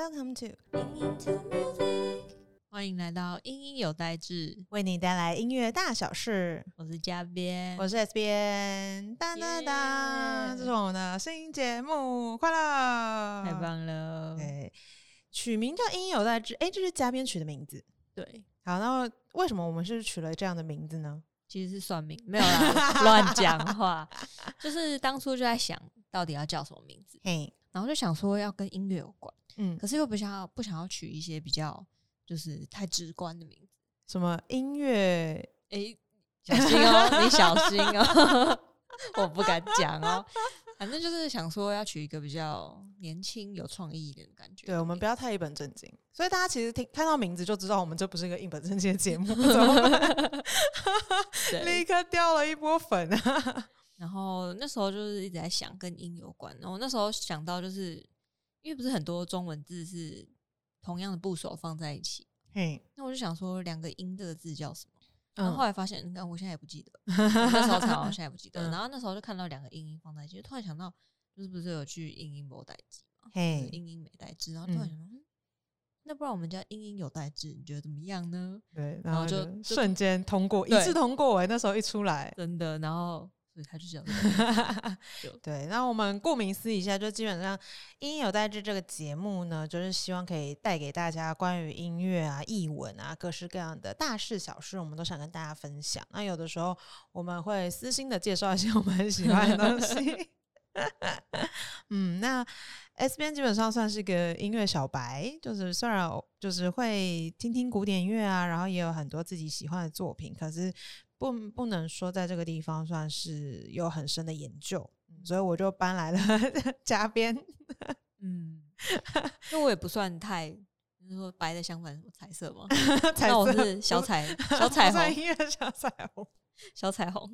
Welcome to 欢迎来到英英有代志，为你带来音乐大小事。我是嘉编，我是 S 边，当当当，这是我们的新节目，快乐！太！棒了。对，取名叫英“音有代志”，哎，这是嘉宾取的名字。对，好，那为什么我们是取了这样的名字呢？其实是算命，没有啦，乱讲话。就是当初就在想，到底要叫什么名字，嘿，然后就想说要跟音乐有关，嗯，可是又不想要不想要取一些比较就是太直观的名字。什么音乐？哎、小心哦，你小心哦，我不敢讲哦。反正就是想说要取一个比较年轻、有创意一点的感觉。对，我们不要太一本正经。所以大家其实听看到名字就知道，我们这不是一个一本正经的节目，怎么办 立刻掉了一波粉啊！然后那时候就是一直在想跟音有关，然后那时候想到就是因为不是很多中文字是同样的部首放在一起，嘿，那我就想说两个音这个字叫什么？然后嗯后来发现，你看我现在也不记得，我那时候才好像现在也不记得。嗯然后那时候就看到两个音音放在一起，就突然想到，就是不是有去英音没代志嘛，就是嘿，音音没代志，然后突然想到，嗯，那不然我们家英音有代志，你觉得怎么样呢？对，然后然后就就就瞬间通过，一对致通过哎，那时候一出来，真的，然后所以他就这样 对，那我们顾名思义一下，就基本上《音有代志》这个节目呢，就是希望可以带给大家关于音乐啊、译文啊各式各样的大事小事，我们都想跟大家分享。那有的时候我们会私心的介绍一些我们很喜欢的东西。嗯，那 S 边基本上算是个音乐小白，就是虽然就是会听听古典乐啊，然后也有很多自己喜欢的作品，可是不不能说在这个地方算是有很深的研究，嗯所以我就搬来了 嘉边。嗯，因为我也不算太，就是说白的相反什么彩色嘛？彩那我色是小彩小彩虹，音乐小彩虹。小彩虹。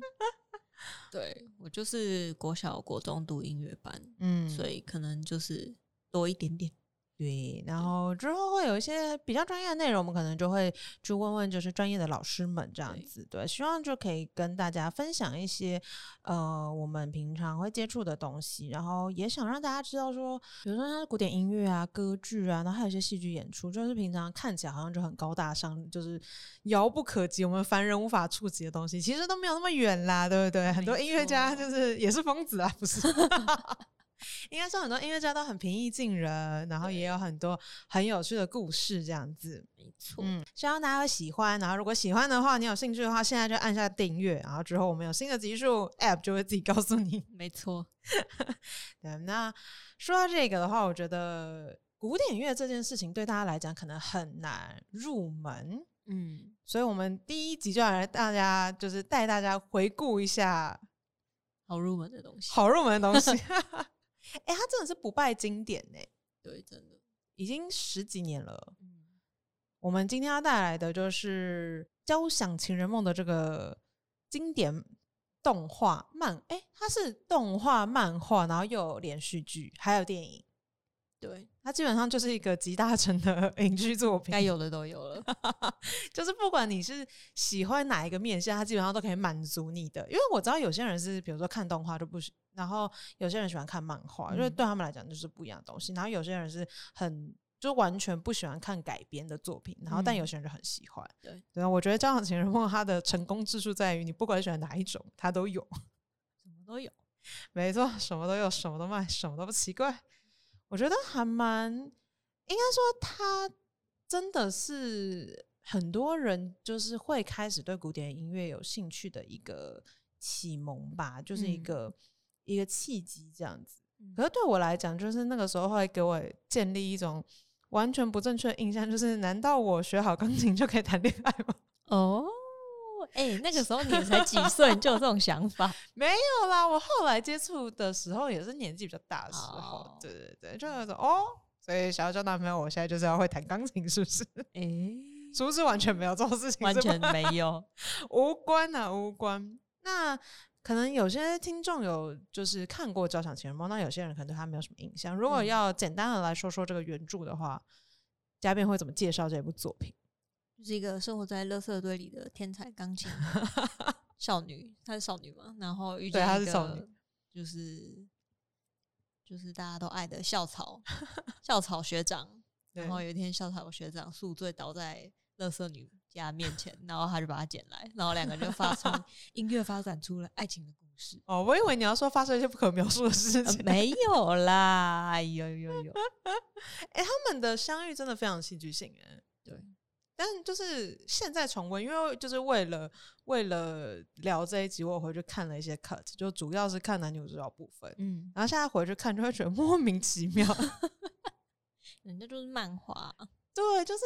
对我就是国小国中读音乐班，嗯所以可能就是多一点点。对，然后之后会有一些比较专业的内容，我们可能就会去问问就是专业的老师们这样子。对，希望就可以跟大家分享一些呃我们平常会接触的东西，然后也想让大家知道说，比如说像古典音乐啊、歌剧啊，然后还有一些戏剧演出，就是平常看起来好像就很高大上，就是遥不可及，我们凡人无法触及的东西，其实都没有那么远啦，对不对？很多音乐家就是也是疯子啊，不是？应该说很多音乐家都很平易近人，然后也有很多很有趣的故事这样子。没错，嗯，希望大家会喜欢。然后如果喜欢的话，你有兴趣的话，现在就按下订阅。然后之后我们有新的集数，App 就会自己告诉你。没错。对，那说到这个的话，我觉得古典乐这件事情对大家来讲可能很难入门，嗯，所以我们第一集就要来大家就是带大家回顾一下好入门的东西。好入门的东西。哎、它真的是不败经典呢、对，真的。已经十几年了。嗯，我们今天要带来的就是《交响情人梦》的这个经典动画漫，哎、它是动画、漫画，然后又有连续剧，还有电影。对，它基本上就是一个集大成的 影剧作品，该有的都有了。就是不管你是喜欢哪一个面向，它基本上都可以满足你的。因为我知道有些人是，比如说看动画就不喜，然后有些人喜欢看漫画，因为嗯对他们来讲就是不一样的东西。然后有些人是很就完全不喜欢看改编的作品，然后但有嗯些人就很喜欢。对，对啊，我觉得《交响情人梦》它的成功之处在于，你不管喜欢哪一种，它都有。什么都有。没错，什么都有，什么都卖，什么都不奇怪。我觉得还蛮，应该说他真的是很多人就是会开始对古典音乐有兴趣的一个启蒙吧，就是一嗯个、一个契机这样子。嗯可是对我来讲，就是那个时候会给我建立一种完全不正确的印象，就是难道我学好钢琴就可以谈 恋爱吗？哦，哎、那个时候你才几 岁，你就有这种想法？没有啦，我后来接触的时候也是年纪比较大的时候，哦对对对，就有种哦，所以想要交男朋友，我现在就是要会弹钢琴，是不是？哎、是不是完全没有这种事情？完全没有。无关啊，无关。那可能有些听众有就是看过《交响情人梦》，那有些人可能对他没有什么印象。如果嗯要简单的来说说这个原著的话，嘉宾会怎么介绍这部作品？就是一个生活在垃圾堆里的天才钢琴 少女，她是少女嘛，然后遇对见一她是少女就是就是大家都爱的校草校草学长，然后有一天校草学长宿醉倒在垃圾女家面前，然后他就把他捡来，然后两个人就发生 音乐发展出了爱情的故事。哦，我以为你要说发生一些不可描述的事情，没有啦，哎呦呦呦，哎，他们的相遇真的非常戏剧性，哎，对。但就是现在重温，因为就是为了为了聊这一集，我回去看了一些 cut，就主要是看男女主角部分，嗯，然后现在回去看就会觉得莫名其妙，人家就是漫画，对，就是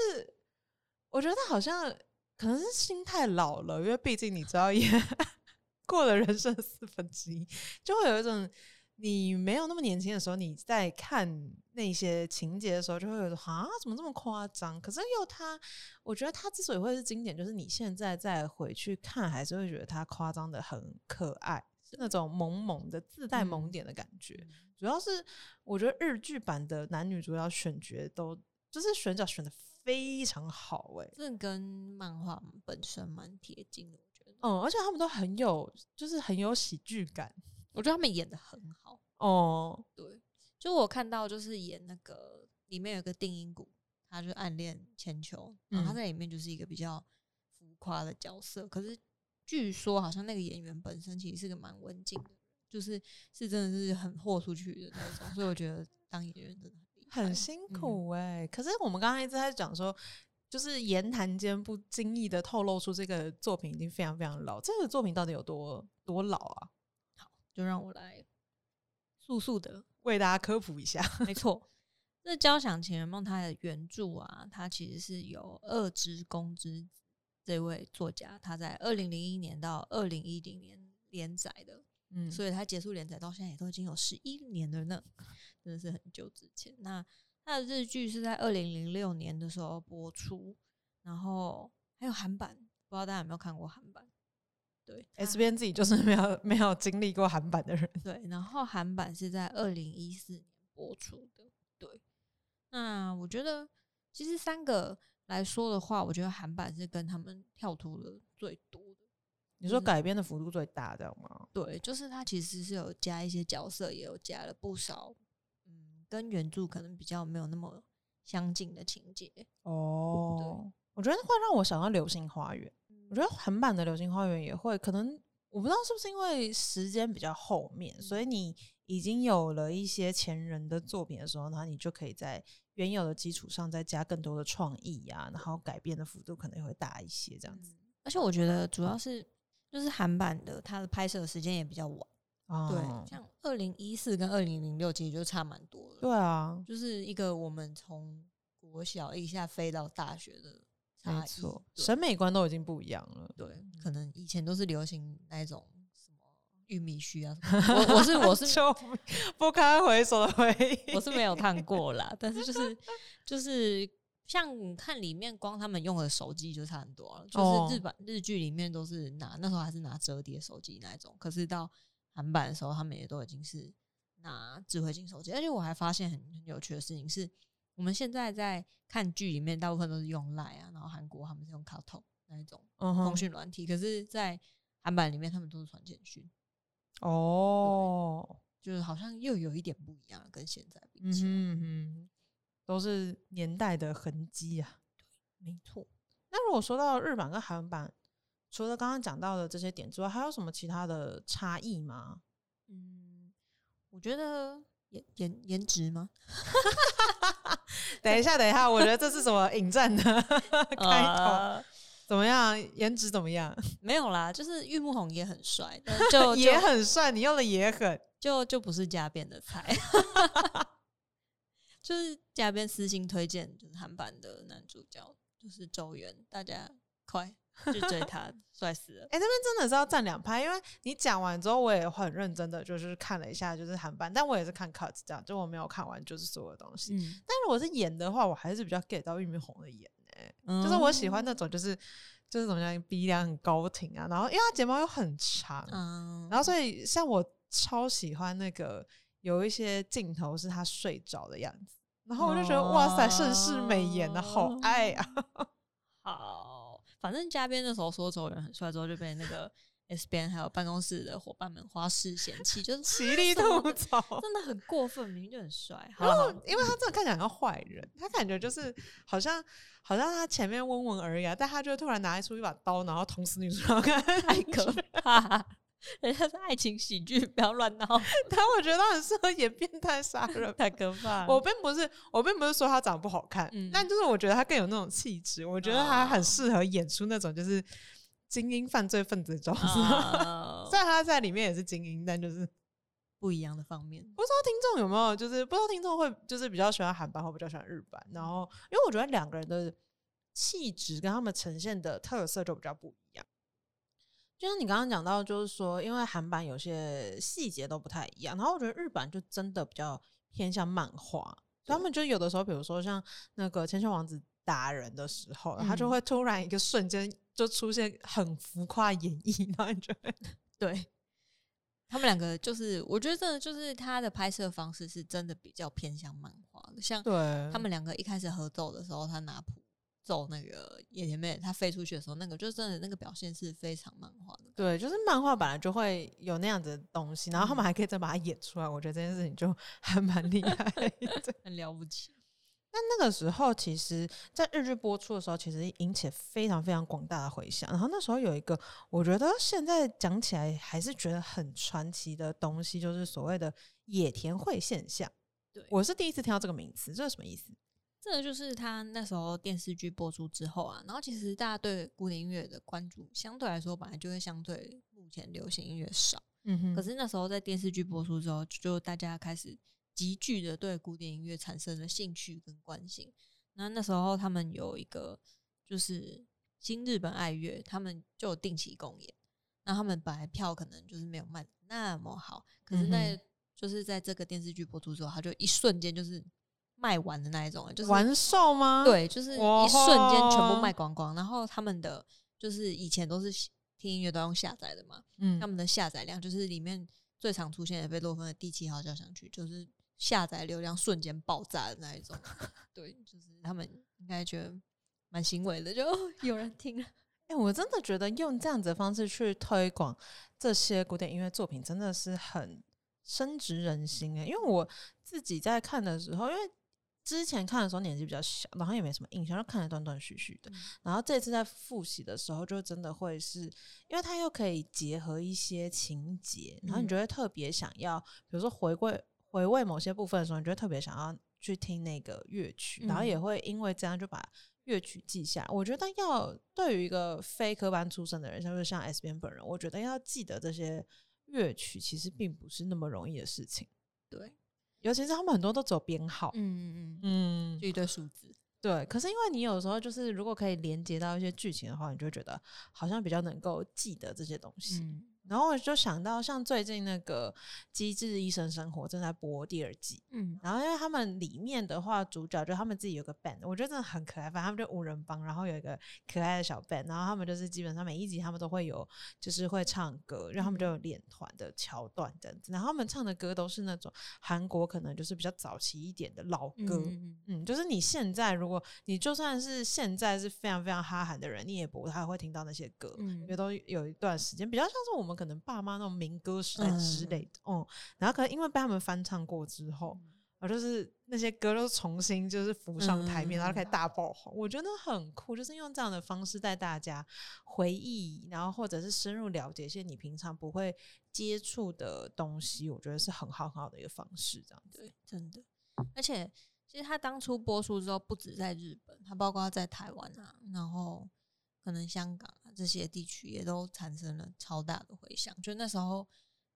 我觉得他好像可能是心太老了，因为毕竟你知道，也 过了人生四分之一，就会有一种。你没有那么年轻的时候，你在看那些情节的时候，就会有啊，怎么这么夸张？可是又他，我觉得他之所以会是经典，就是你现在再回去看，还是会觉得他夸张的很可爱，是那种萌萌的、自带萌点的感觉。主要是我觉得日剧版的男女主角选角都就是选角选的非常好，哎，这跟漫画本身蛮贴近的，我觉得。嗯，而且他们都很有，就是很有喜剧感。我觉得他们演的很好哦，对，就我看到就是演那个里面有个定音鼓，他就暗恋千秋，然后他在里面就是一个比较浮夸的角色。可是据说好像那个演员本身其实是个蛮文静的，就是是真的是很豁出去的那种。所以我觉得当演员真的很很辛苦哎。可是我们刚刚一直在讲说，就是言谈间不经意的透露出这个作品已经非常非常老。这个作品到底有多多老啊？就让我来速速的为大家科普一下。没错，这《交响情人梦》它的原著啊，它其实是由二之宫之子这位作家他在二零零一年到二零一零年连载的，嗯，所以他结束连载到现在也都已经有十一年了呢，真的是很久之前。那他的日剧是在二零零六年的时候播出，然后还有韩版，不知道大家有没有看过韩版？对，S 边自己就是没有没有经历过韩版的人。对，然后韩版是在二零一四年播出的。对，那我觉得其实三个来说的话，我觉得韩版是跟他们跳脱的最多的。你说改编的幅度最大，这样吗？对，就是它其实是有加一些角色，也有加了不少，嗯，跟原著可能比较没有那么相近的情节。哦，我觉得会让我想到《流星花园》。我觉得韩版的《流星花园》也会，可能我不知道是不是因为时间比较后面，所以你已经有了一些前人的作品的时候，然后你就可以在原有的基础上再加更多的创意呀，然后改变的幅度可能也会大一些，这样子。而且我觉得主要是就是韩版的，它的拍摄时间也比较晚，对，像二零一四跟二零零六其实就差蛮多了。对啊，就是一个我们从国小一下飞到大学的。没错，审美观都已经不一样了。对，可能以前都是流行那种什么玉米须啊，我我是我是 不堪回首的回忆，我是没有看过啦。但是就是就是像你看里面，光他们用的手机就差很多了。就是日版日剧里面都是拿那时候还是拿折叠手机那种，可是到韩版的时候，他们也都已经是拿智慧型手机。而且我还发现很很有趣的事情是。我们现在在看剧里面，大部分都是用 Line 啊，然后韩国他们是用 k a t o 那一种通讯软体，可是，在韩版里面他们都是传简讯。哦，就是好像又有一点不一样，跟现在比起来，嗯都是年代的痕迹啊。对，没错。那如果说到日版跟韩版，除了刚刚讲到的这些点之外，还有什么其他的差异吗？嗯，我觉得。颜颜颜值吗？等一下，等一下，我觉得这是什么引战的 开头？怎么样？颜值怎么样？没有啦，就是玉木宏也很帅，就也很帅。你用的也很，就就不是加边的菜。就是加边私信推荐，就是韩版的男主角，就是周元，大家快。去追他，帅死了！哎，那边真的是要站两拍，因为你讲完之后，我也很认真的就是看了一下，就是韩版，但我也是看 cut 这样，就我没有看完就是所有东西。但如果是演的话，我还是比较 get 到玉米红的演，哎，就是我喜欢那种就是就是怎么样，鼻梁很高挺啊，然后因为他睫毛又很长，然后所以像我超喜欢那个有一些镜头是他睡着的样子，然后我就觉得哇塞，盛世美颜的好爱啊，好。反正嘉宾那时候说周元很帅，之后就被那个 S 边还有办公室的伙伴们花式嫌弃，就是 极力 吐槽。真的很过分，明明就很帅。好然后因为他真的看起来很像坏人，他感觉就是好像好像他前面温文尔雅，但他就突然拿出一把刀，然后捅死女主角，太可怕。人家是爱情喜剧，不要乱闹，但我觉得他很适合演变态杀人。太可怕了。我并不是，我并不是说他长得不好看，嗯但就是我觉得他更有那种气质，我觉得他很适合演出那种就是精英犯罪分子的角色。啊虽然他在里面也是精英，但就是不一样的方面，不知道听众有没有，就是不知道听众会就是比较喜欢韩版或比较喜欢日版，然后因为我觉得两个人的气质跟他们呈现的特色就比较不一样。就像你刚刚讲到，就是说，因为韩版有些细节都不太一样，然后我觉得日版就真的比较偏向漫画，他们就有的时候，比如说像那个千秋王子打人的时候，他就嗯。会突然一个瞬间就出现很浮夸演绎，然后你觉得 对他们两个就是，我觉得真的就是他的拍摄方式是真的比较偏向漫画的，像对。他们两个一开始合奏的时候，他拿谱奏那个野田妹，她飞出去的时候，那个就真的那个表现是非常漫画的。对，就是漫画本来就会有那样子的东西，然后他们还可以再把它演出来，我觉得这件事情就还蛮厉害的。很了不起。那那个时候，其实，在日剧播出的时候，其实引起非常非常广大的回响。然后那时候有一个，我觉得现在讲起来还是觉得很传奇的东西，就是所谓的野田会现象。对我是第一次听到这个名词，这是什么意思？这个就是他那时候电视剧播出之后啊，然后其实大家对古典音乐的关注相对来说本来就会相对目前流行音乐少，嗯哼可是那时候在电视剧播出之后，就大家开始急剧的对古典音乐产生了兴趣跟关心。那那时候他们有一个就是新日本爱乐，他们就有定期公演。那他们本来票可能就是没有卖得那么好，可是那嗯就是在这个电视剧播出之后，他就一瞬间就是卖完的那一种，就是完售吗？，对，就是一瞬间全部卖光光。然后他们的就是以前都是听音乐都用下载的嘛，嗯他们的下载量就是里面最常出现的贝多芬的第七号交响曲，就是下载流量瞬间爆炸的那一种。对，就是他们应该觉得蛮欣慰的，就、哦、有人听了。哎、我真的觉得用这样子的方式去推广这些古典音乐作品，真的是很深植人心哎、因为我自己在看的时候，因为之前看的时候年纪比较小，然后也没什么印象，就看的断断续续的。嗯然后这次在复习的时候，就真的会是因为它又可以结合一些情节，然后你嗯就会特别想要，比如说回归回味某些部分的时候，你就会特别想要去听那个乐曲，然后也嗯会因为这样就把乐曲记下来。我觉得要对于一个非科班出身的人，像是像 S 边本人，我觉得要记得这些乐曲，其实并不是那么容易的事情。对，尤其是他们很多都只有编号，嗯嗯嗯，嗯就一堆数字。对，可是因为你有时候就是如果可以连接到一些剧情的话，你就会觉得好像比较能够记得这些东西。嗯然后我就想到，像最近那个《机智医生生活》正在播第二季，嗯然后因为他们里面的话，主角就他们自己有个 band，我觉得真的很可爱。反正他们就五人帮，然后有一个可爱的小 band，然后他们就是基本上每一集他们都会有，就是会唱歌，然后他们就有练团的桥段这样子。然后他们唱的歌都是那种韩国可能就是比较早期一点的老歌，嗯就是你现在如果你就算是现在是非常非常哈韩的人，你也不太会听到那些歌，因为嗯都有一段时间比较像是我们可能爸妈那种民歌时代之嗯。类的，嗯，然后可能因为被他们翻唱过之后，啊，就是那些歌都重新就是浮上台面，然后开始大爆红，我觉得很酷，就是用这样的方式带大家回忆，然后或者是深入了解一些你平常不会接触的东西，我觉得是很好很好的一个方式，这样子。对，真的。而且其实他当初播出之后，不止在日本，他包括在台湾啊，然后可能香港啊这些地区也都产生了超大的回响。就那时候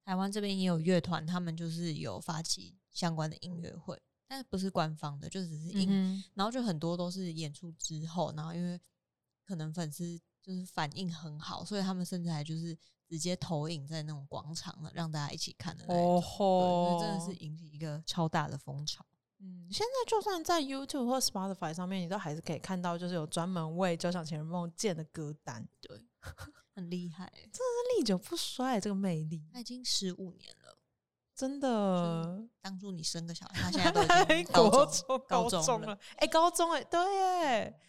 台湾这边也有乐团，他们就是有发起相关的音乐会，但是不是官方的，就只是音，嗯然后就很多都是演出之后，然后因为可能粉丝就是反应很好，所以他们甚至还就是直接投影在那种广场了，让大家一起看的那种。哦对，所吼真的是引起一个超大的风潮。嗯，现在就算在 YouTube 或 Spotify 上面，你都还是可以看到，就是有专门为《交响情人梦》建的歌单，对，很厉害欸，历久不衰，这个魅力他已经十五年了。真的。当初你生个小孩，他现在都已经 国高中中高中了高中了，哎、高中哎、对耶，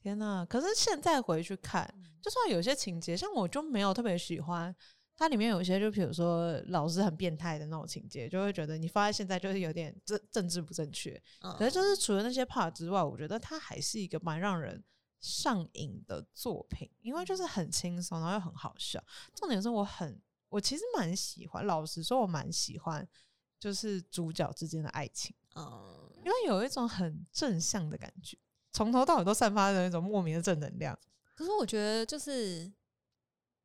天哪！可是现在回去看，就算有些情节，像我就没有特别喜欢。它里面有一些，就比如说老师很变态的那种情节，就会觉得你放在现在就是有点政政治不正确。可是就是除了那些 part 之外，我觉得它还是一个蛮让人上瘾的作品，因为就是很轻松，然后又很好笑。重点是我很，我其实蛮喜欢，老实说，我蛮喜欢就是主角之间的爱情，嗯，因为有一种很正向的感觉，从头到尾都散发着一种莫名的正能量。可是我觉得就是。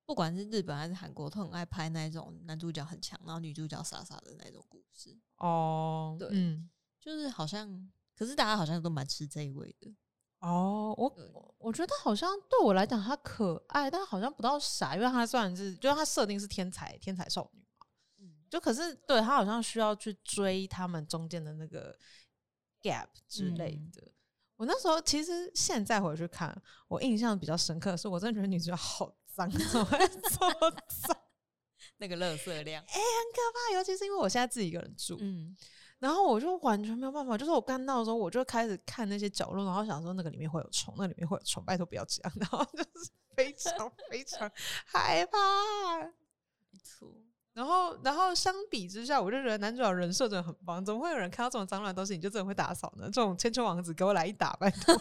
不管是日本还是韩国，都很爱拍那种男主角很强，然后女主角傻傻的那种故事。哦，对，嗯，就是好像，可是大家好像都蛮吃这一味的。哦，我我觉得好像对我来讲，他可爱，但好像不到傻，因为他算是，就是他设定是天才天才少女嘛。嗯，就可是对他好像需要去追他们中间的那个 gap 之类的。我那时候其实现在回去看，我印象比较深刻的是，我真的觉得女主角好。脏，怎么脏？那个垃圾量，哎，很可怕。尤其是因为我现在自己一个人住，嗯，然后我就完全没有办法。就是我干到的时候，我就开始看那些角落，然后想说那个里面会有虫，那里面会有虫，拜托不要这样。然后就是非常非常害怕，没错。然后，然后相比之下，我就觉得男主角人设真的很棒。怎么会有人看到这种脏乱的东西，你就真的会打扫呢？这种千秋王子给我来一打，拜托！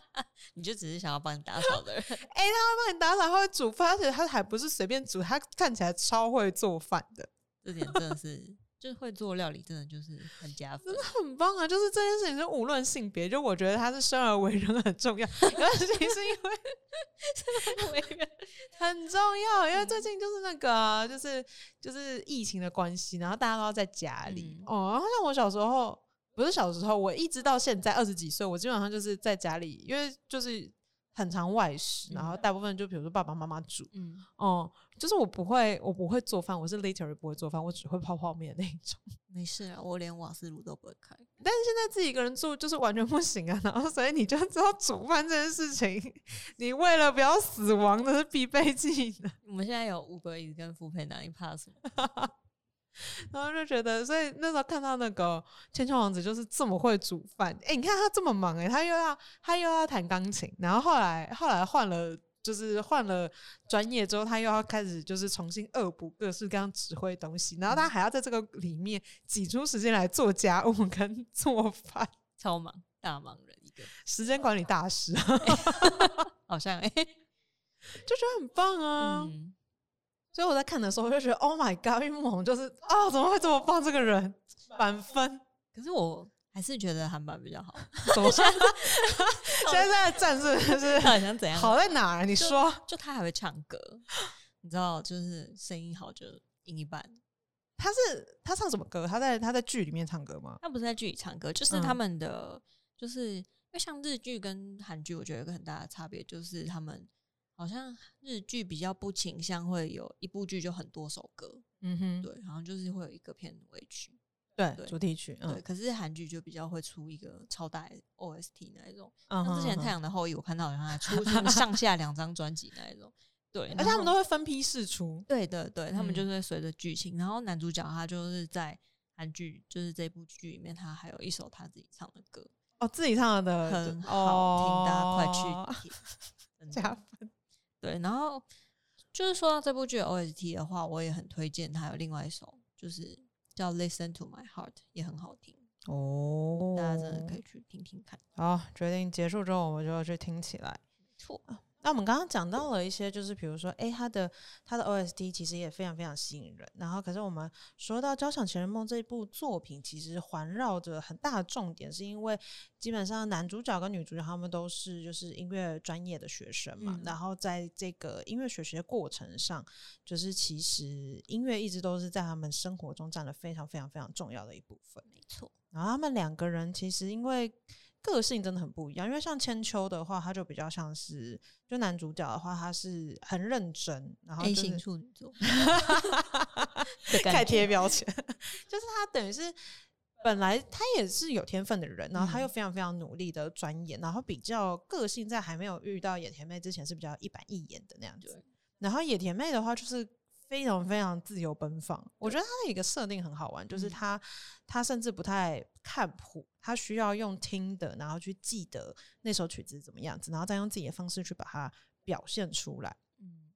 你就只是想要帮你打扫的人。哎，他会帮你打扫，他会煮饭，而且他还不是随便煮，他看起来超会做饭的。这点真的是。就是会做料理，真的就是很加分，真的很棒啊！就是这件事情，就无论性别，就我觉得他是生而为人很重要。尤其是因为 生而为人 很重要，因为最近就是那个，就是就是疫情的关系，然后大家都要在家里哦。然后像我小时候，不是小时候，我一直到现在二十几岁，我基本上就是在家里，因为就是。很常外食，然后大部分就比如说爸爸妈妈煮，嗯，哦，就是我不会，我不会做饭，我是 literally 不会做饭，我只会泡泡面那一种。没事啊，我连瓦斯炉都不会开。但是现在自己一个人住就是完全不行啊，然后所以你就知道煮饭这件事情，你为了不要死亡的是必备技能。我们现在有五个椅子跟副配，哪里怕什么？然后就觉得，所以那时候看到那个千秋王子就是这么会煮饭，哎，你看他这么忙，哎，他又要他又要弹钢琴，然后后来后来换了，就是换了专业之后，他又要开始就是重新恶补各式各样指挥东西，然后他还要在这个里面挤出时间来做家务跟 做饭，超忙，大忙人一个，时间管理大师，好像哎，就觉得很棒啊。所以我在看的时候，我就觉得 Oh my God，玉木宏就是啊，怎么会这么棒？这个人满分。可是我还是觉得韩版比较好。怎么 现在的战士是好像怎样？好在哪儿？你说，就他还会唱歌，你知道，就是声音好就赢一半。他是他唱什么歌？他在他在剧里面唱歌吗？他不是在剧里唱歌，就是他们的，就是因为像日剧跟韩剧，我觉得有个很大的差别，就是他们。好像日剧比较不倾向会有一部剧就很多首歌，嗯哼，对，好像就是会有一个片尾曲，对，主题曲，对。可是韩剧就比较会出一个超大 OST 那一种，像之前《太阳的后裔》，我看到好像还出上下两张专辑那一种，对。而且他们都会分批试出，对对对，他们就是随着剧情，然后男主角他就是在韩剧，就是这部剧里面，他还有一首他自己唱的歌，哦，自己唱的很好听，大家快去听，加分。对，然后就是说到这部剧 OST 的话，我也很推荐。它有另外一首，就是叫《Listen to My Heart》，也很好听哦。大家真的可以去听听看。好，决定结束之后，我们就要去听起来。错。那我们刚刚讲到了一些，就是比如说，哎，他的他的 OST 其实也非常非常吸引人。然后，可是我们说到《交响情人梦》这部作品，其实环绕着很大的重点，是因为基本上男主角跟女主角他们都是就是音乐专业的学生嘛。然后在这个音乐学习的过程上，就是其实音乐一直都是在他们生活中占了非常非常非常重要的一部分。没错。然后他们两个人其实因为。个性真的很不一样，因为像千秋的话，他就比较像是，就男主角的话，他是很认真，然后 A 型处女座，太贴标签，就是他等于是本来他也是有天分的人，然后他又非常非常努力的钻研，然后比较个性，在还没有遇到野田妹之前是比较一板一眼的那样子，然后野田妹的话就是非常非常自由奔放。我觉得他的一个设定很好玩，就是他他甚至不太看谱，他需要用听的，然后去记得那首曲子怎么样子，然后再用自己的方式去把它表现出来。嗯，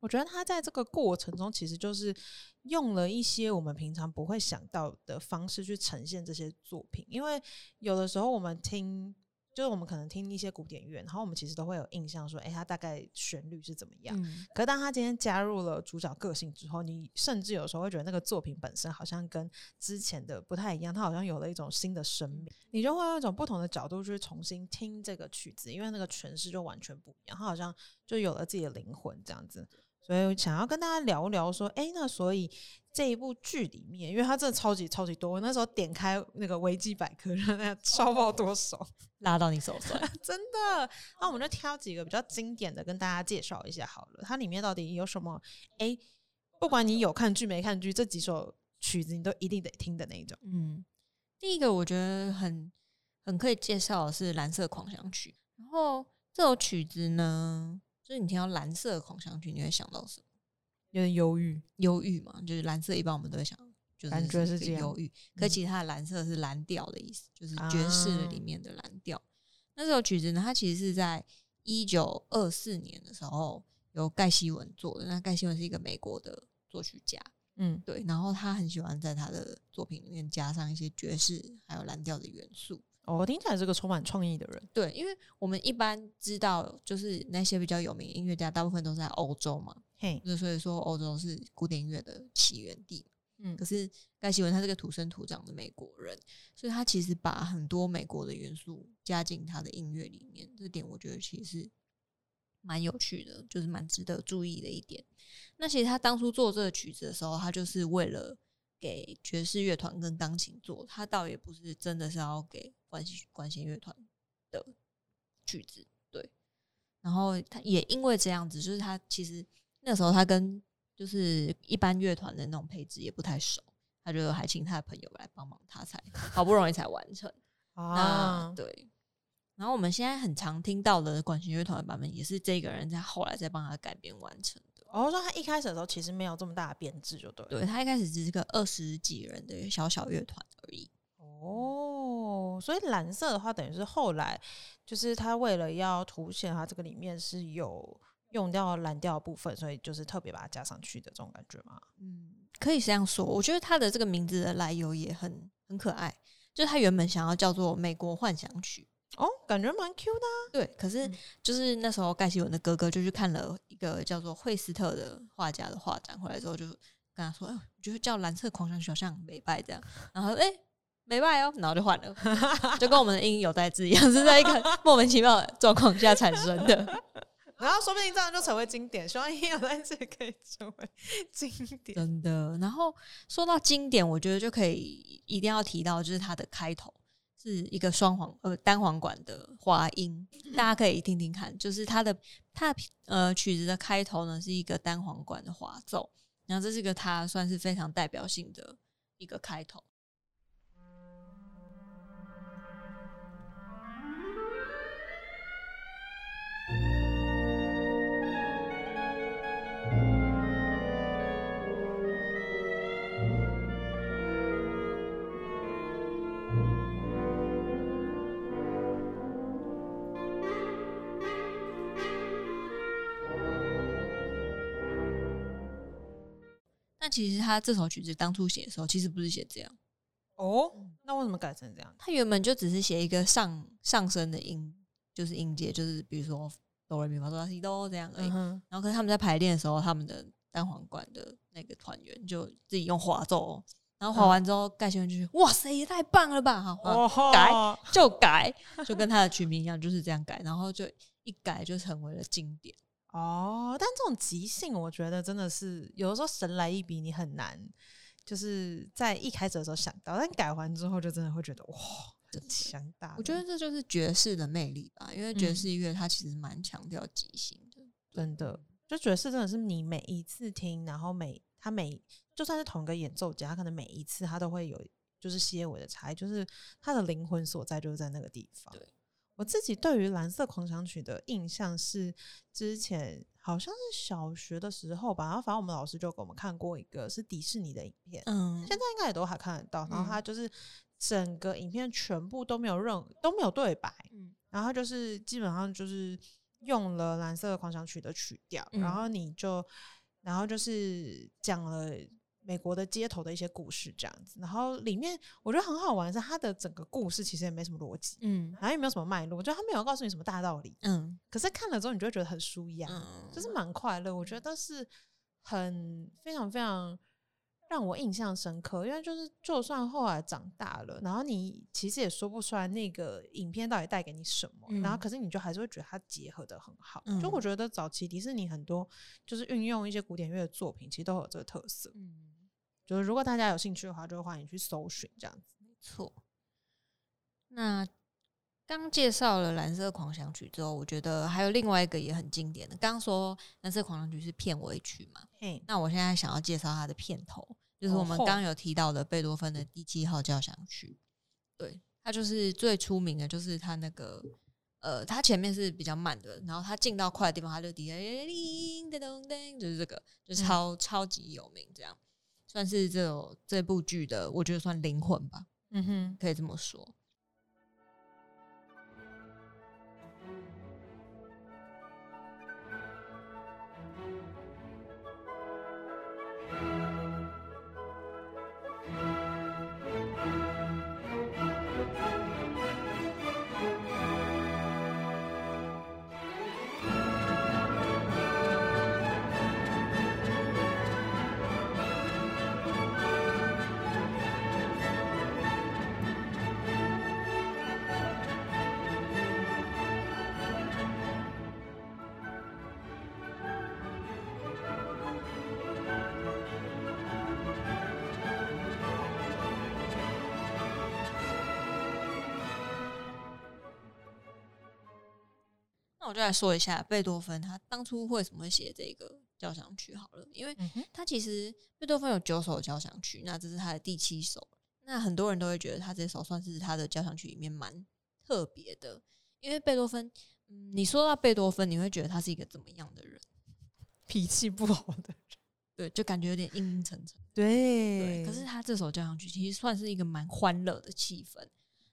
我觉得他在这个过程中，其实就是用了一些我们平常不会想到的方式去呈现这些作品，因为有的时候我们听。就是我们可能听一些古典乐，然后我们其实都会有印象，说，哎，它大概旋律是怎么样？可当他今天加入了主角个性之后，你甚至有时候会觉得那个作品本身好像跟之前的不太一样，它好像有了一种新的生命，你就会用一种不同的角度去重新听这个曲子，因为那个诠释就完全不一样，它好像就有了自己的灵魂这样子。所以想要跟大家聊聊，说，哎，那所以这一部剧里面，因为它真的超级超级多，我那时候点开那个维基百科，那 超爆多首，拉到你手上，真的。那我们就挑几个比较经典的，跟大家介绍一下好了。它里面到底有什么？哎，不管你有看剧没看剧，这几首曲子你都一定得听的那种。嗯，第一个我觉得很很可以介绍的是《蓝色狂想曲》，然后这首曲子呢。所以你听到蓝色的狂想曲，你会想到什么？有点忧郁，忧郁嘛，就是蓝色一般我们都会想，就是感觉是这样忧郁。可其实它的蓝色是蓝调的意思，就是爵士里面的蓝调。那这首曲子呢，它其实是在一九二四年的时候由盖希文做的。那盖希文是一个美国的作曲家，嗯，对。然后他很喜欢在他的作品里面加上一些爵士还有蓝调的元素。我听起来是个充满创意的人。对，因为我们一般知道，就是那些比较有名音乐家，大部分都在欧洲嘛。嘿，所以说欧洲是古典音乐的起源地。嗯，可是盖希文他是个土生土长的美国人，所以他其实把很多美国的元素加进他的音乐里面，这点我觉得其实蛮有趣的，就是蛮值得注意的一点。那其实他当初做这个曲子的时候，他就是为了。给爵士乐团跟钢琴做，他倒也不是真的是要给管弦管弦乐团的曲子，对。然后他也因为这样子，就是他其实那时候他跟就是一般乐团的那种配置也不太熟，他就还请他的朋友来帮忙，他才 好不容易才完成啊。对。然后我们现在很常听到的管弦乐团的版本，也是这个人在后来再帮他改编完成。我说他一开始的时候其实没有这么大的编制，就对。对他一开始只是个二十几人的小小乐团而已。哦，所以蓝色的话，等于是后来就是他为了要凸显他这个里面是有用掉蓝调部分，所以就是特别把它加上去的这种感觉嘛？嗯，可以这样说。我觉得他的这个名字的来由也很很可爱，就是他原本想要叫做《美国幻想曲》。哦，感觉蛮 Q 的。对，可是就是那时候盖希文的哥哥就去看了一个叫做惠斯特的画家的画展，回来之后就跟他说：“哎，我觉得叫蓝色狂想小像美拜这样。”然后哎，美拜哦，然后就换了，就跟我们的音有代字一样，是在一个 莫名其妙的状况下产生的。然后说不定这样就成为经典，希望音有代字可以成为经典。真的。然后说到经典，我觉得就可以一定要提到，就是它的开头。是一个双簧呃单簧管的滑音，大家可以听听看，就是它的它的呃曲子的开头呢是一个单簧管的滑奏，然后这是个它算是非常代表性的一个开头。其实他这首曲子当初写的时候，其实不是写这样哦。那为什么改成这样？他原本就只是写一个上上升的音，就是音阶，就是比如说哆来咪发嗦拉西哆这样而已。然后，可是他们在排练的时候，他们的单簧管的那个团员就自己用滑奏，然后滑完之后，盖先生就说：“哇塞，也太棒了吧！”好，改就改，就跟他的曲名一样，就是这样改。然后就一改就成为了经典。哦，但这种即兴，我觉得真的是有的时候神来一笔，你很难就是在一开始的时候想到，但改完之后就真的会觉得哇，很强大。我觉得这就是爵士的魅力吧，因为爵士音乐它其实蛮强调即兴的，真的。就爵士真的是你每一次听，然后每他每就算是同一个演奏家，他可能每一次他都会有就是些微的差异，就是他的灵魂所在就是在那个地方。对。我自己对于《蓝色狂想曲》的印象是，之前好像是小学的时候吧，然后反正我们老师就给我们看过一个是迪士尼的影片，嗯现在应该也都还看得到。然后嗯它就是整个影片全部都没有任都没有对白，嗯然后就是基本上就是用了《蓝色狂想曲》的曲调，然嗯后你就然后就是讲了。美国的街头的一些故事这样子，然后里面我觉得很好玩的是它的整个故事其实也没什么逻辑，嗯然后也没有什么脉络，就它没有告诉你什么大道理，嗯可是看了之后你就会觉得很舒压，嗯，就是蛮快乐。我觉得是很非常非常让我印象深刻，因为就是就算后来长大了，然后你其实也说不出来那个影片到底带给你什么，然后嗯可是你就还是会觉得它结合的很好。嗯就我觉得早期迪士尼很多就是运用一些古典乐的作品，其实都有这个特色。嗯。就是如果大家有兴趣的话，就欢迎去搜寻这样子。没错。那刚介绍了《蓝色狂想曲》之后，我觉得还有另外一个也很经典的。刚刚说《蓝色狂想曲》是片尾曲嘛？嘿，那我现在想要介绍它的片头，就是我们刚刚有提到的贝多芬的第七号交响曲。对，它就是最出名的，就是它那个呃，它前面是比较慢的，然后它进到快的地方，它就滴叮叮咚叮，就是这个，就超、超级有名，这样算是这种这部剧的，我觉得算灵魂吧。嗯哼，可以这么说。我就来说一下贝多芬他当初为什么会写这个交响曲好了，因为他其实贝多芬有九首交响曲，那这是他的第七首。那很多人都会觉得他这首算是他的交响曲里面蛮特别的，因为贝多芬，嗯，你说到贝多芬，你会觉得他是一个怎么样的人？脾气不好的人，对，就感觉有点阴阴沉沉。对对，可是他这首交响曲其实算是一个蛮欢乐的气氛。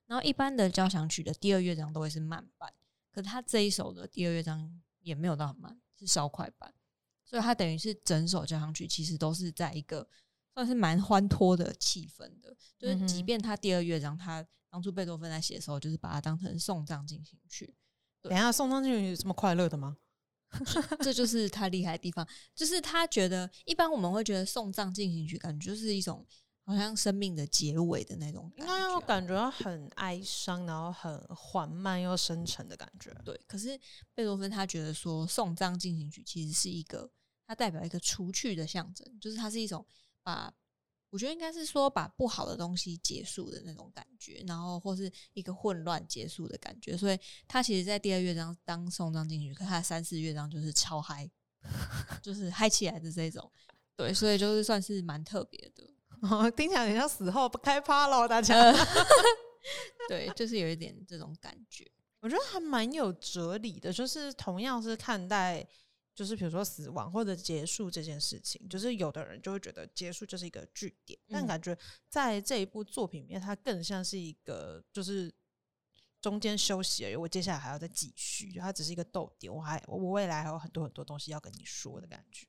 然后一般的交响曲的第二乐章都会是慢板，可是他这一首的第二乐章也没有到很慢，是稍快板，所以他等于是整首交响曲其实都是在一个算是蛮欢脱的气氛的。就是即便他第二乐章，他当初贝多芬在写的时候，就是把它当成送葬进行曲，等一下送上去有这么快乐的吗？这就是他厉害的地方，就是他觉得一般我们会觉得送葬进行曲感觉就是一种好像生命的结尾的那种感应该要。感觉很哀伤，然后很缓慢又深沉的感觉。对，可是贝多芬他觉得说送葬进行曲其实是一个，它代表一个除去的象征，就是它是一种把，我觉得应该是说把不好的东西结束的那种感觉，然后或是一个混乱结束的感觉，所以他其实在第二乐章当送葬进行曲，可他的三四乐章就是超嗨，就是嗨起来的这种，对，所以就是算是蛮特别的，哦，听起来很像死后不开趴喽，大家。呃 对，就是有一点这种感觉，我觉得还蛮有哲理的，就是同样是看待，就是比如说死亡或者结束这件事情，就是有的人就会觉得结束就是一个句点，但嗯感觉在这一部作品里面，它更像是一个就是中间休息而已，我接下来还要再继续，它只是一个逗点，我还我未来还有很多很多东西要跟你说的感觉。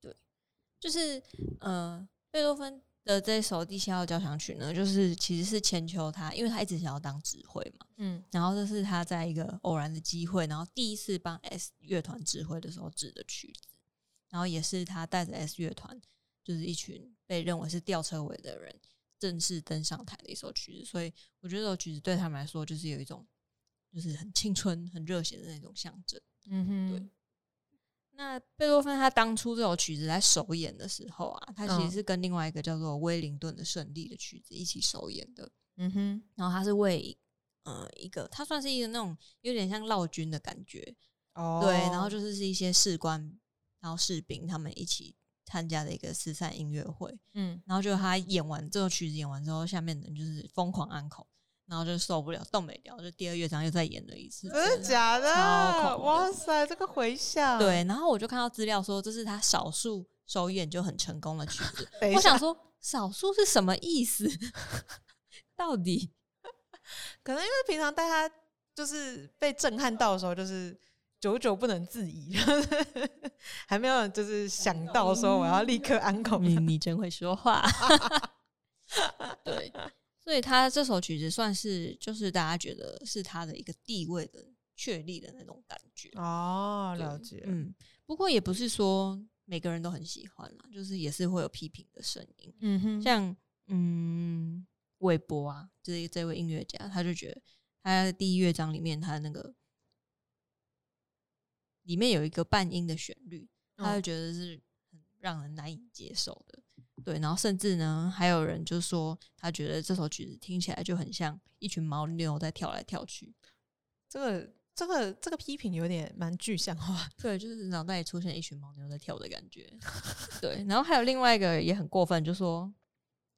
对就是呃，贝多芬的这首第七号交响曲呢，就是其实是千秋他，因为他一直想要当指挥嘛，嗯。然后这是他在一个偶然的机会，然后第一次帮 S 乐团指挥的时候指的曲子，然后也是他带着 S 乐团，就是一群被认为是吊车尾的人正式登上台的一首曲子，所以我觉得这首曲子对他们来说就是有一种就是很青春、很热血的那种象征。嗯哼对那贝多芬他当初这首曲子在首演的时候啊，他其嗯实是跟另外一个叫做威灵顿的胜利的曲子一起首演的。嗯哼，然后他是为呃一个，他算是一个那种有点像闹军的感觉，哦对。然后就是是一些士官，然后士兵他们一起参加的一个慈善音乐会。嗯然后就他演完这首曲子演完之后，下面的人就是疯狂安口，然后就受不了，动没了，就第二乐章又再演了一次，真的假的？哇塞，这个回响，对，然后我就看到资料说，这是他少数首演就很成功的曲子。我想说，少数是什么意思？到底？可能因为平常大家就是被震撼到的时候，就是久久不能自已，还没有就是想到说我要立刻安口。你你真会说话。对，所以他这首曲子算是就是大家觉得是他的一个地位的确立的那种感觉。哦，了解。嗯，不过也不是说每个人都很喜欢啦，就是也是会有批评的声音。嗯哼，像嗯，韦伯啊，就是这位音乐家，他就觉得他的第一乐章里面，他那个里面有一个半音的旋律，他就嗯觉得是很让人难以接受的。对，然后甚至呢，还有人就说，他觉得这首曲子听起来就很像一群牦牛在跳来跳去。这个这个这个批评有点蛮具象化。对，就是脑袋里出现一群牦牛在跳的感觉。对，然后还有另外一个也很过分，就说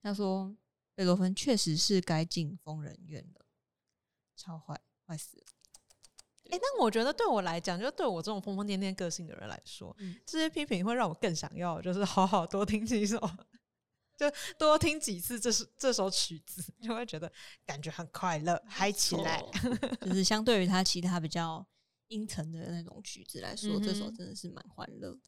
他说贝多芬确实是该进疯人院了，超坏，坏死了。哎、但我觉得对我来讲，就对我这种疯疯癫癫个性的人来说，嗯这些批评会让我更想要，就是好好多听几首，就多听几次这首这首曲子，就会觉得感觉很快乐，嗨起来。就是相对于他其他比较阴沉的那种曲子来说，这首真的是蛮欢乐的。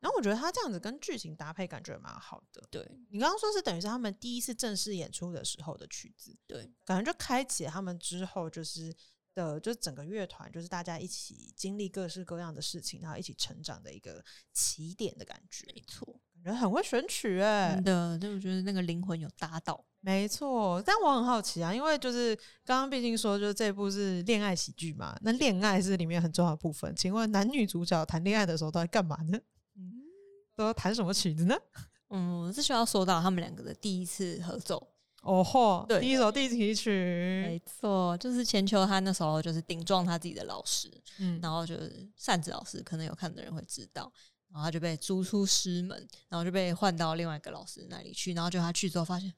然后我觉得他这样子跟剧情搭配，感觉蛮好的。对你刚刚说是等于是他们第一次正式演出的时候的曲子，对，感觉就开启了他们之后就是的，就是整个乐团就是大家一起经历各式各样的事情，然后一起成长的一个起点的感觉。没错，感觉很会选曲哎、真的，就我觉得那个灵魂有搭到。没错，但我很好奇啊，因为就是刚刚毕竟说，就是这部是恋爱喜剧嘛，那恋爱是里面很重要的部分。请问男女主角谈恋爱的时候都在干嘛呢？嗯都要弹什么曲子呢？嗯，这需要说到他们两个的第一次合奏。哦吼，对第一首第几没曲？错，就是千秋他那时候就是顶撞他自己的老师，嗯，然后就是扇子老师，可能有看的人会知道，然后他就被逐出师门，然后就被换到另外一个老师那里去，然后就他去之后发现，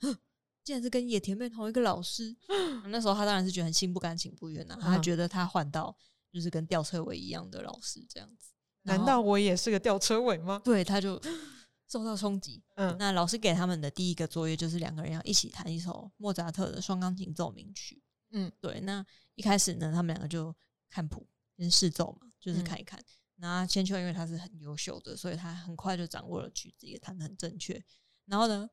竟然是跟野田妹同一个老师。那时候他当然是觉得很心不甘情不愿啊，他嗯觉得他换到就是跟吊车尾一样的老师这样子，难道我也是个吊车尾吗？对他就 受到冲击？嗯，那老师给他们的第一个作业就是两个人要一起弹一首莫扎特的双钢琴奏鸣曲。嗯，对。那一开始呢，他们两个就看谱，先试奏嘛，就是嗯看一看。那千秋因为他是很优秀的，所以他很快就掌握了曲子，也弹得很正确。然后呢，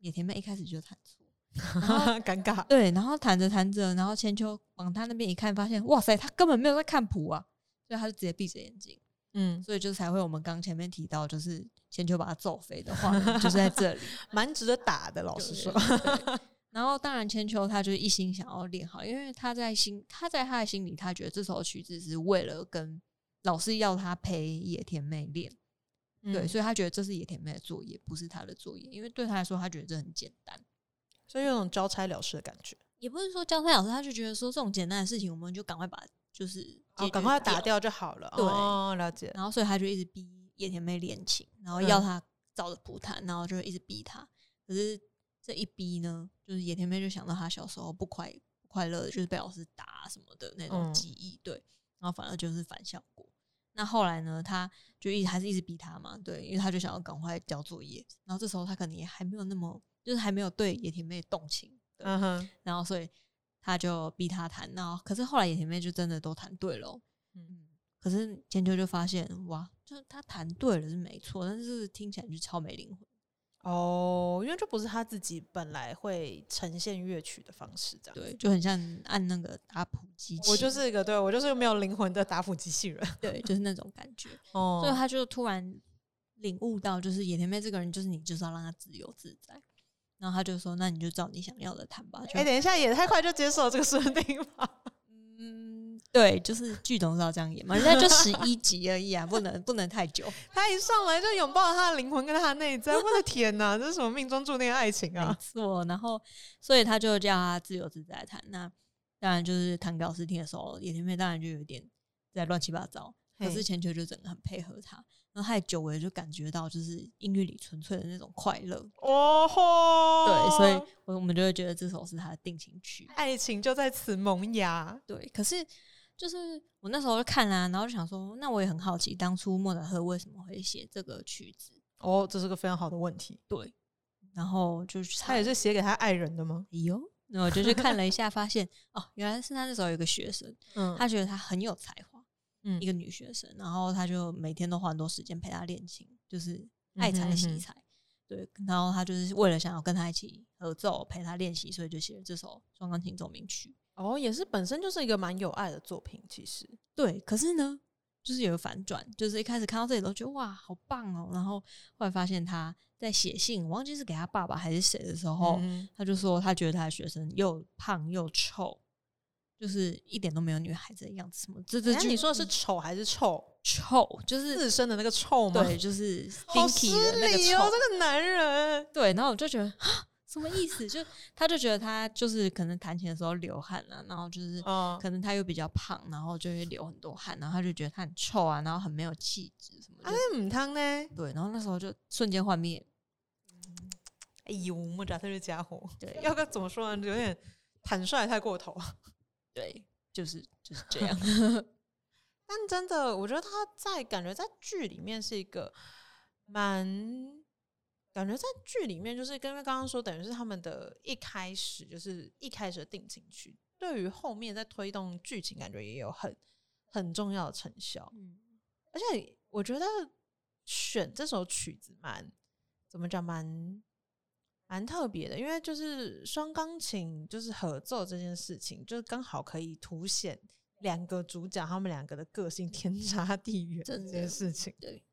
野田妹一开始就弹错，尴尬。对，然后弹着弹着，然后千秋往他那边一看，发现哇塞，他根本没有在看谱啊，所以他就直接闭着眼睛。嗯，所以就才会我们刚前面提到，就是千秋把他揍飞的画面，就是在这里。蛮值得打的，老实说。对然后当然千秋他就一心想要练好，因为他在心他在他的心里，他觉得这首曲子是为了跟老师要他陪野田妹练，对，嗯所以他觉得这是野田妹的作业，不是他的作业，因为对他来说，他觉得这很简单。所以有种交差了事的感觉。也不是说交差老师，他就觉得说这种简单的事情，我们就赶快把就是解哦，赶快打掉就好了。对哦，了解。然后所以他就一直逼野田妹练琴，然后嗯要他照着谱弹，然后就一直逼他。可是这一逼呢，就是野田妹就想到他小时候不快不快乐，就是被老师打什么的那种嗯记忆，对，然后反而就是反效果。那后来呢，他就一直还是一直逼他嘛，对，因为他就想要赶快交作业。然后这时候他可能也还没有那么，就是还没有对野田妹动情，嗯哼，然后所以他就逼他谈，然后可是后来野田妹就真的都谈对了嗯，可是千秋就发现哇，就是他谈对了是没错，但是听起来就超没灵魂。哦，因为这不是他自己本来会呈现乐曲的方式，这样。对，就很像按那个打谱机器，我就是一个对我就是没有灵魂的打谱机器人。对，就是那种感觉。哦所以他就突然领悟到，就是野田妹这个人，就是你就是要让她自由自在。然后他就说：“那你就照你想要的弹吧。就”哎、等一下，也太快就接受了这个设定吧？嗯，对，就是剧总是要这样演嘛，人家就十一集而已啊，不能不能太久。他一上来就拥抱了他的灵魂跟他的内在，我的天哪，这是什么命中注定的爱情没啊？错，然后所以他就叫他自由自在谈。那当然就是弹给老师听的时候，野田妹当然就有点在乱七八糟。可是千秋就整个很配合他，然后他也久违就感觉到就是音乐里纯粹的那种快乐。哦吼，对，所以我我们就会觉得这首是他的定情曲，爱情就在此萌芽。对，可是就是我那时候就看啊，然后就想说，那我也很好奇，当初莫扎特为什么会写这个曲子？哦，这是个非常好的问题。对，然后就是他也是写给他爱人的吗？有，那我就去看了一下，发现哦，原来是他那时候有个学生，嗯，他觉得他很有才华，嗯，一个女学生，然后她就每天都花很多时间陪她练琴，就是爱才惜才。对，然后他就是为了想要跟她一起合奏，陪她练习，所以就写了这首双钢琴奏鸣曲。哦，也是本身就是一个蛮有爱的作品，其实对。可是呢，就是有个反转，就是一开始看到这里都觉得哇，好棒哦，然后后来发现他在写信，忘记是给他爸爸还是谁的时候，他就说他觉得他的学生又胖又臭。就是一点都没有女孩子的样子，什么？这这，你说的是丑还是臭？臭就是自身的那个臭吗？对，就是好失礼哦，这个男人。对，然后我就觉得什么意思？就 他就觉得他就是可能弹琴的时候流汗了，然后就是可能他又比较胖，然后就会流很多汗，然后他就觉得他很臭啊，然后很没有气质什么的。哎，母汤呢？对，然后那时候就瞬间幻灭。哎呦，莫扎特这家伙，对，要该怎么说呢？有点坦率太过头。对，就是就是这样。但真的，我觉得他在感觉在剧里面是一个蛮感觉在剧里面就是跟刚刚说，等于是他们的一开始就是一开始的定情曲，对于后面在推动剧情，感觉也有很很重要的成效。嗯，而且我觉得选这首曲子蛮怎么讲蛮。蛮特别的，因为就是双钢琴就是合奏这件事情，就是刚好可以凸显两个主角他们两个的个性天差地远这件事情。对，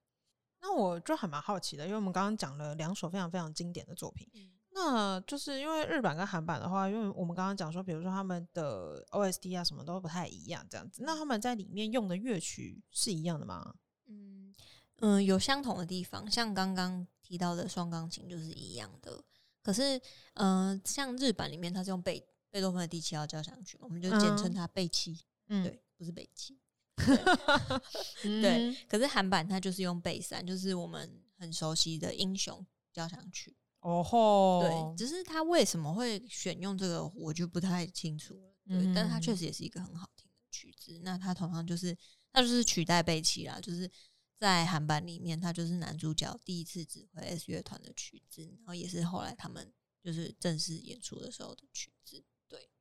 那我就还蛮好奇的，因为我们刚刚讲了两首非常非常经典的作品，那就是因为日版跟韩版的话，因为我们刚刚讲说，比如说他们的 OST 啊什么都不太一样，这样子，那他们在里面用的乐曲是一样的吗？嗯嗯，有相同的地方，像刚刚提到的双钢琴就是一样的。可是，嗯，像日版里面，它是用贝贝多芬的第七号交响曲，我们就简称它贝七，嗯，对，不是贝七，对。可是韩版它就是用贝三，就是我们很熟悉的英雄交响曲。哦吼，对，只是他为什么会选用这个，我就不太清楚了。对，但是它确实也是一个很好听的曲子。那它同样就是，它就是取代贝七啦，就是。在韩版里面，他就是男主角第一次指挥 S 乐团的曲子，然后也是后来他们就是正式演出的时候的曲子。对，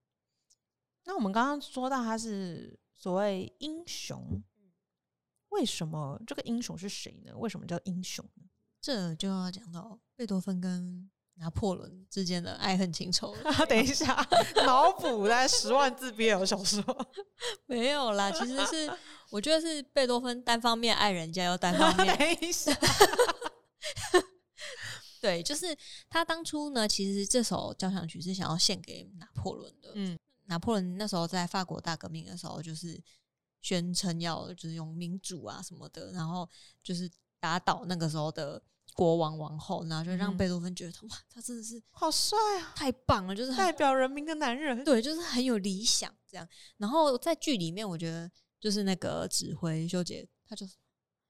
那我们刚刚说到他是所谓英雄，为什么这个英雄是谁呢？为什么叫英雄呢？这就要讲到贝多芬跟。拿破仑之间的爱恨情仇。等一下，脑补在十万字 BL 小说 没有啦，其实是我觉得是贝多芬单方面爱人家，又单方面。等一下，对，就是他当初呢，其实这首交响曲是想要献给拿破仑的。嗯，拿破仑那时候在法国大革命的时候，就是宣称要就是用民主啊什么的，然后就是打倒那个时候的。国王王后，然后就让贝多芬觉得哇，他真的是好帅啊，太棒了，就是代表人民的男人。对，就是很有理想这样。然后在剧里面，我觉得就是那个指挥修杰，他就是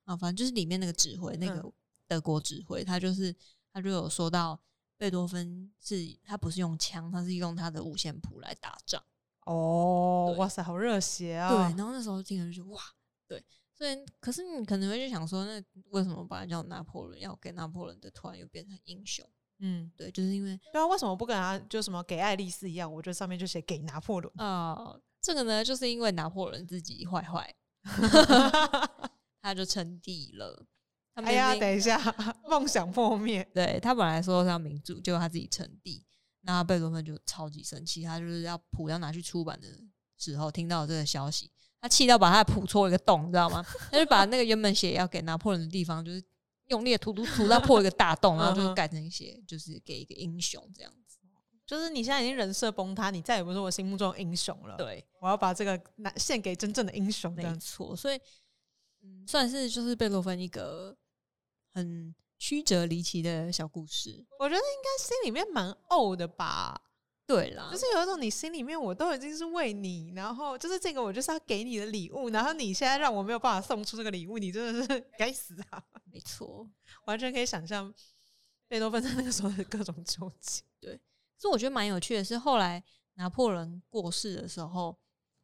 啊，反正就是里面那个指挥，那个德国指挥，他就是他就有说到贝多芬是他不是用枪，他是用他的五线谱来打仗。哦，哇塞，好热血啊！对，然后那时候听了就哇，对。对，可是你可能会就想说，那为什么把它叫拿破仑？要给拿破仑的突然又变成英雄？嗯，对，就是因为对啊，为什么不跟他就什么给爱丽丝一样？我觉得上面就写给拿破仑啊。这个呢，就是因为拿破仑自己坏坏，他就称帝了。哎呀，等一下，梦想破灭。对他本来说是要民主，结果他自己称帝，那贝多芬就超级生气，他就是要谱要拿去出版的时候，听到这个消息。他气到把他的谱戳一个洞，你知道吗？他就把那个原本写要给拿破仑的地方，就是用力涂涂涂到破一个大洞，然后就改成写就是给一个英雄这样子。就是你现在已经人设崩塌，你再也不是我心目中的英雄了。对，我要把这个拿献给真正的英雄。没错，所以嗯，算是就是贝多芬一个很曲折离奇的小故事。我觉得应该心里面蛮怄的吧。对啦，就是有一种你心里面我都已经是为你，然后就是这个我就是要给你的礼物，然后你现在让我没有办法送出这个礼物，你真的是 该死啊！没错，完全可以想象贝多芬在那个时候的各种纠结。所以我觉得蛮有趣的是，后来拿破仑过世的时候，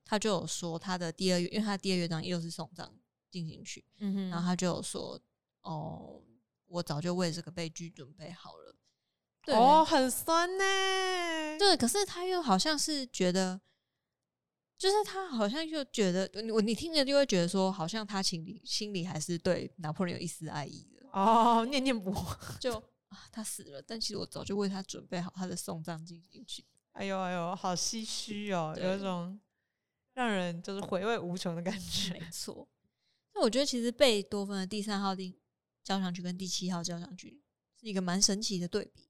他就有说他的第二乐，因为他第二乐章又是送葬进行曲，嗯哼然后他就有说，哦，我早就为这个悲剧准备好了。对哦，很酸呢。对，可是他又好像是觉得，就是他好像就觉得，我你听着就会觉得说，好像他心里心里还是对拿破仑有一丝爱意的，哦，念念不忘。就啊，他死了，但其实我早就为他准备好他的送葬进行曲。哎呦哎呦，好唏嘘哦，有一种让人就是回味无穷的感觉。没错，那我觉得其实贝多芬的第三号第交响曲跟第七号交响曲是一个蛮神奇的对比，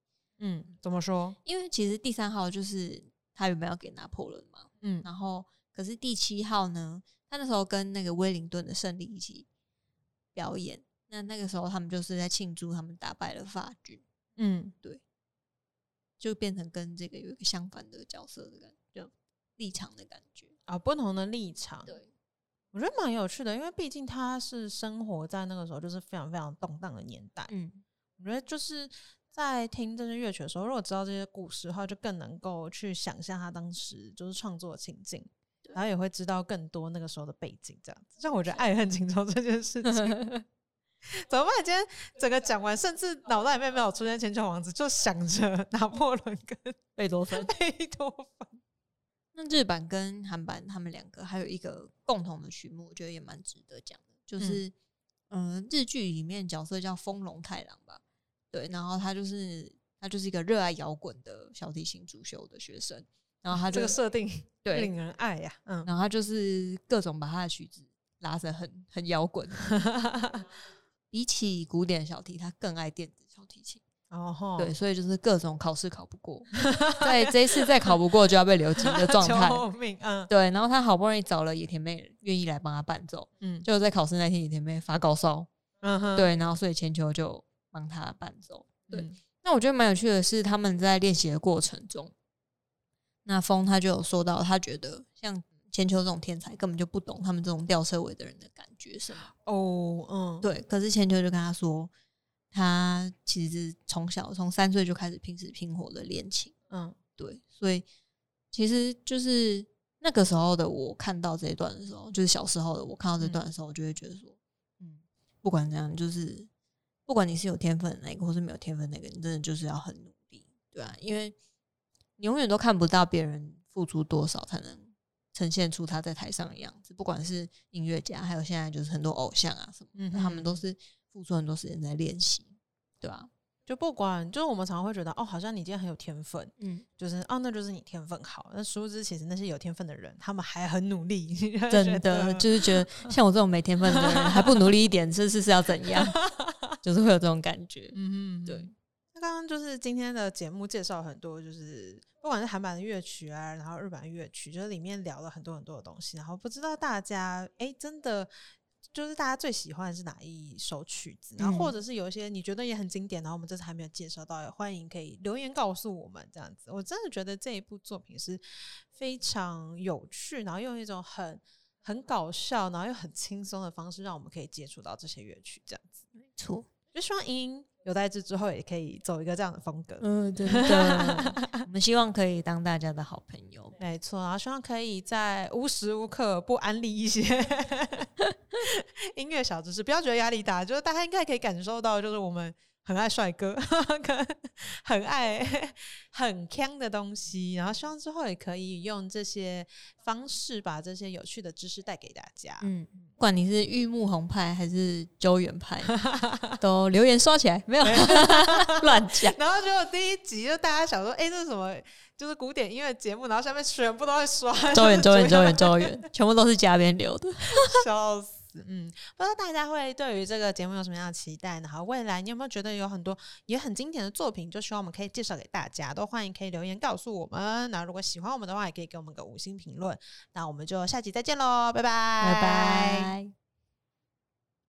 嗯，怎么说？因为其实第三号就是他原本要给拿破仑嘛，嗯然后可是第七号呢，他那时候跟那个威灵顿的胜利一起表演，那那个时候他们就是在庆祝他们打败了法军，嗯，对就变成跟这个有一个相反的角色的感觉，立场的感觉。啊，不同的立场，对，我觉得蛮有趣的，因为毕竟他是生活在那个时候就是非常非常动荡的年代。嗯，我觉得就是在听这些乐曲的时候，如果知道这些故事的话，就更能够去想象他当时就是创作的情境，然后也会知道更多那个时候的背景，这样子。像我觉得爱恨情仇这件事情 怎么办？今天整个讲完，甚至脑袋里面没有出现《千秋王子》，就想着拿破仑跟 贝多芬。贝多芬。那日版跟韩版他们两个还有一个共同的曲目，我觉得也蛮值得讲的，就是嗯、呃日剧里面角色叫丰隆太郎吧，对，然后他就是他就是一个热爱摇滚的小提琴主修的学生，然后他就这个设定对 令人爱呀、嗯，然后他就是各种把他的曲子拉成很很摇滚，比起古典小提，他更爱电子小提琴。哦吼，对，所以就是各种考试考不过，在这一次再考不过就要被留级的状态。救命！嗯对，然后他好不容易找了野田妹愿意来帮他伴奏，嗯就在考试那天野田妹发高烧，嗯哼，对，然后所以千秋就帮他伴奏。对，嗯那我觉得蛮有趣的是，他们在练习的过程中，那风他就有说到，他觉得像千秋这种天才根本就不懂他们这种吊车尾的人的感觉什么。哦，嗯，对，可是千秋就跟他说，他其实从小从三岁就开始拼死拼活的练琴。嗯对，所以其实就是那个时候的我看到这一段的时候，就是小时候的我看到这段的时候，我就会觉得说，嗯，不管怎样，就是不管你是有天分的那个，或是没有天分的那个，你真的就是要很努力，对啊，因为你永远都看不到别人付出多少才能呈现出他在台上的样子，不管是音乐家，还有现在就是很多偶像啊什么，嗯他们都是付出很多时间在练习，对吧、就不管，就是我们常常会觉得，哦，好像你今天很有天分，嗯，就是哦，那就是你天分好。那殊不知，其实那些有天分的人，他们还很努力。真的就是觉得 像我这种没天分的人还不努力一点，这是是要怎样？就是会有这种感觉。嗯哼，对。那刚刚就是今天的节目介绍很多，就是不管是韩版的乐曲啊，然后日版的乐曲，就是里面聊了很多很多的东西。然后不知道大家，哎，真的就是大家最喜欢的是哪一首曲子？然后或嗯者是有一些你觉得也很经典，然后我们这次还没有介绍到，也欢迎可以留言告诉我们。这样子，我真的觉得这一部作品是非常有趣，然后用一种很很搞笑，然后又很轻松的方式，让我们可以接触到这些乐曲。这样子，没错，就希望英英有代志之后也可以走一个这样的风格。嗯，真的，我们希望可以当大家的好朋友。没错，然后希望可以在无时无刻不安利一些 音乐小知识，不要觉得压力大，就是大家应该可以感受到，就是我们很爱帅哥，跟很爱 很强的东西，然后希望之后也可以用这些方式把这些有趣的知识带给大家。嗯，不管你是玉木红派还是周元派，都留言刷起来，没有乱讲。然后结果第一集就大家想说，哎、这是什么？就是古典音乐节目，然后下面全部都在刷周元，周元，周远远，周元，全部都是嘉宾留的。笑死。嗯，不知道大家会对于这个节目有什么样的期待？然后未来你有没有觉得有很多也很经典的作品，就希望我们可以介绍给大家，都欢迎可以留言告诉我们。那如果喜欢我们的话，也可以给我们个五星评论。那我们就下集再见喽，拜拜，拜拜。